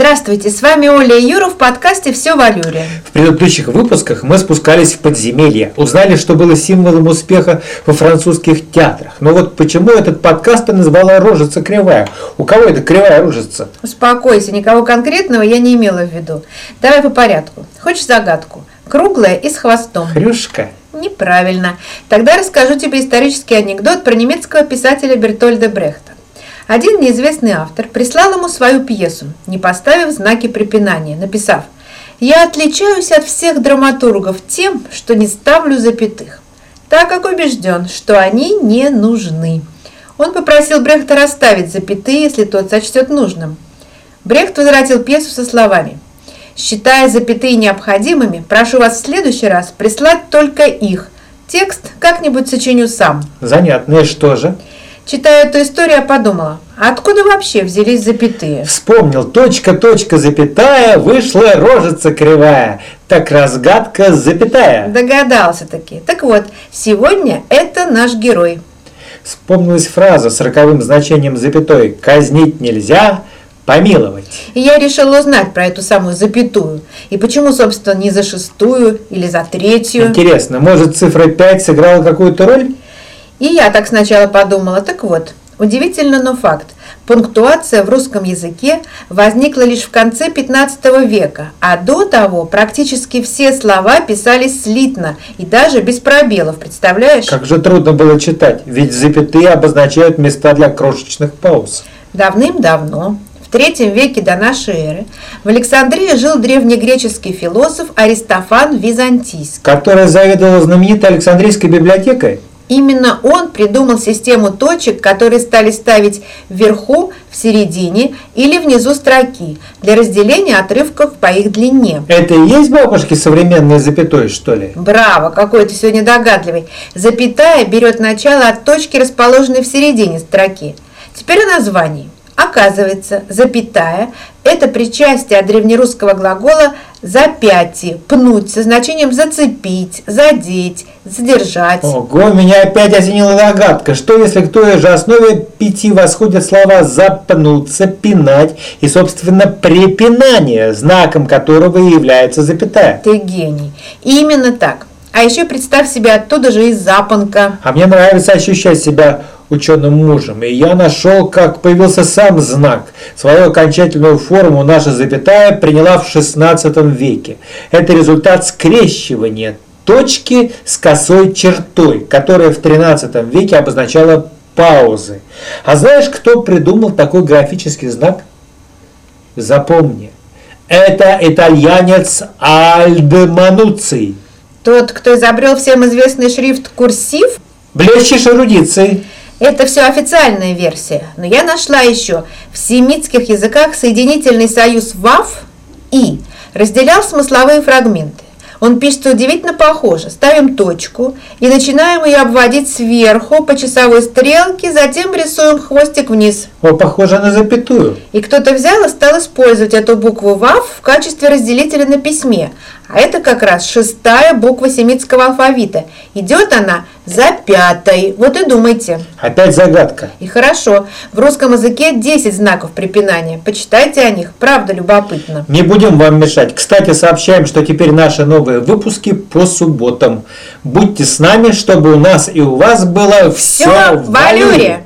Здравствуйте, с вами Оля и Юра в подкасте «Все в Алюре». В предыдущих выпусках мы спускались в подземелье, узнали, что было символом успеха во французских театрах. Но вот почему этот подкаст ты назвала «Рожица кривая»? У кого это кривая рожица? Успокойся, никого конкретного я не имела в виду. Давай по порядку. Хочешь загадку? Круглая и с хвостом. Хрюшка. Неправильно. Тогда расскажу тебе исторический анекдот про немецкого писателя Бертольда Брехта. Один неизвестный автор прислал ему свою пьесу, не поставив знаки препинания, написав «Я отличаюсь от всех драматургов тем, что не ставлю запятых, так как убежден, что они не нужны». Он попросил Брехта расставить запятые, если тот сочтет нужным. Брехт возвратил пьесу со словами «Считая запятые необходимыми, прошу вас в следующий раз прислать только их. Текст как-нибудь сочиню сам». Занятно, и что же? Читая эту историю, я подумала, откуда вообще взялись запятые? Вспомнил, точка, точка, запятая, вышла рожица кривая. Так разгадка запятая. Догадался таки. Так вот, сегодня это наш герой. Вспомнилась фраза с роковым значением запятой «казнить нельзя», помиловать. И я решила узнать про эту самую запятую. И почему, собственно, не за шестую или за третью. Интересно, может цифра 5 сыграла какую-то роль? И я так сначала подумала. Так вот, удивительно, но факт. Пунктуация в русском языке возникла лишь в конце 15 века, а до того практически все слова писались слитно и даже без пробелов, представляешь? Как же трудно было читать, ведь запятые обозначают места для крошечных пауз. Давным-давно, в третьем веке до нашей эры, в Александрии жил древнегреческий философ Аристофан Византийский. Который заведовал знаменитой Александрийской библиотекой? Именно он придумал систему точек, которые стали ставить вверху, в середине или внизу строки для разделения отрывков по их длине. Это и есть бабушки современные запятой, что ли? Браво, какой ты сегодня догадливый. Запятая берет начало от точки, расположенной в середине строки. Теперь о названии. Оказывается, запятая – это причастие от древнерусского глагола «запяти», «пнуть» со значением «зацепить», «задеть», «задержать». Ого, меня опять осенила догадка. Что если к той же основе пяти восходят слова «запнуться», «пинать» и, собственно, «препинание», знаком которого и является запятая? Ты гений. Именно так. А еще представь себе оттуда же и запонка. А мне нравится ощущать себя ученым мужем, и я нашел, как появился сам знак. Свою окончательную форму наша запятая приняла в XVI веке. Это результат скрещивания точки с косой чертой, которая в XIII веке обозначала паузы. А знаешь, кто придумал такой графический знак? Запомни, это итальянец Альдо Мануций. Тот, кто изобрел всем известный шрифт «Курсив»? Блещешь эрудицией. Это все официальная версия, но я нашла еще в семитских языках соединительный союз «вав» и разделял смысловые фрагменты. Он пишет удивительно похоже. Ставим точку и начинаем ее обводить сверху по часовой стрелке, затем рисуем хвостик вниз. О, похоже на запятую. И кто-то взял и стал использовать эту букву ВАВ в качестве разделителя на письме. А это как раз шестая буква семитского алфавита. Идет она за пятой. Вот и думайте. Опять загадка. И хорошо. В русском языке 10 знаков препинания. Почитайте о них. Правда любопытно. Не будем вам мешать. Кстати, сообщаем, что теперь наши новые выпуски по субботам. Будьте с нами, чтобы у нас и у вас было все, все в валюре.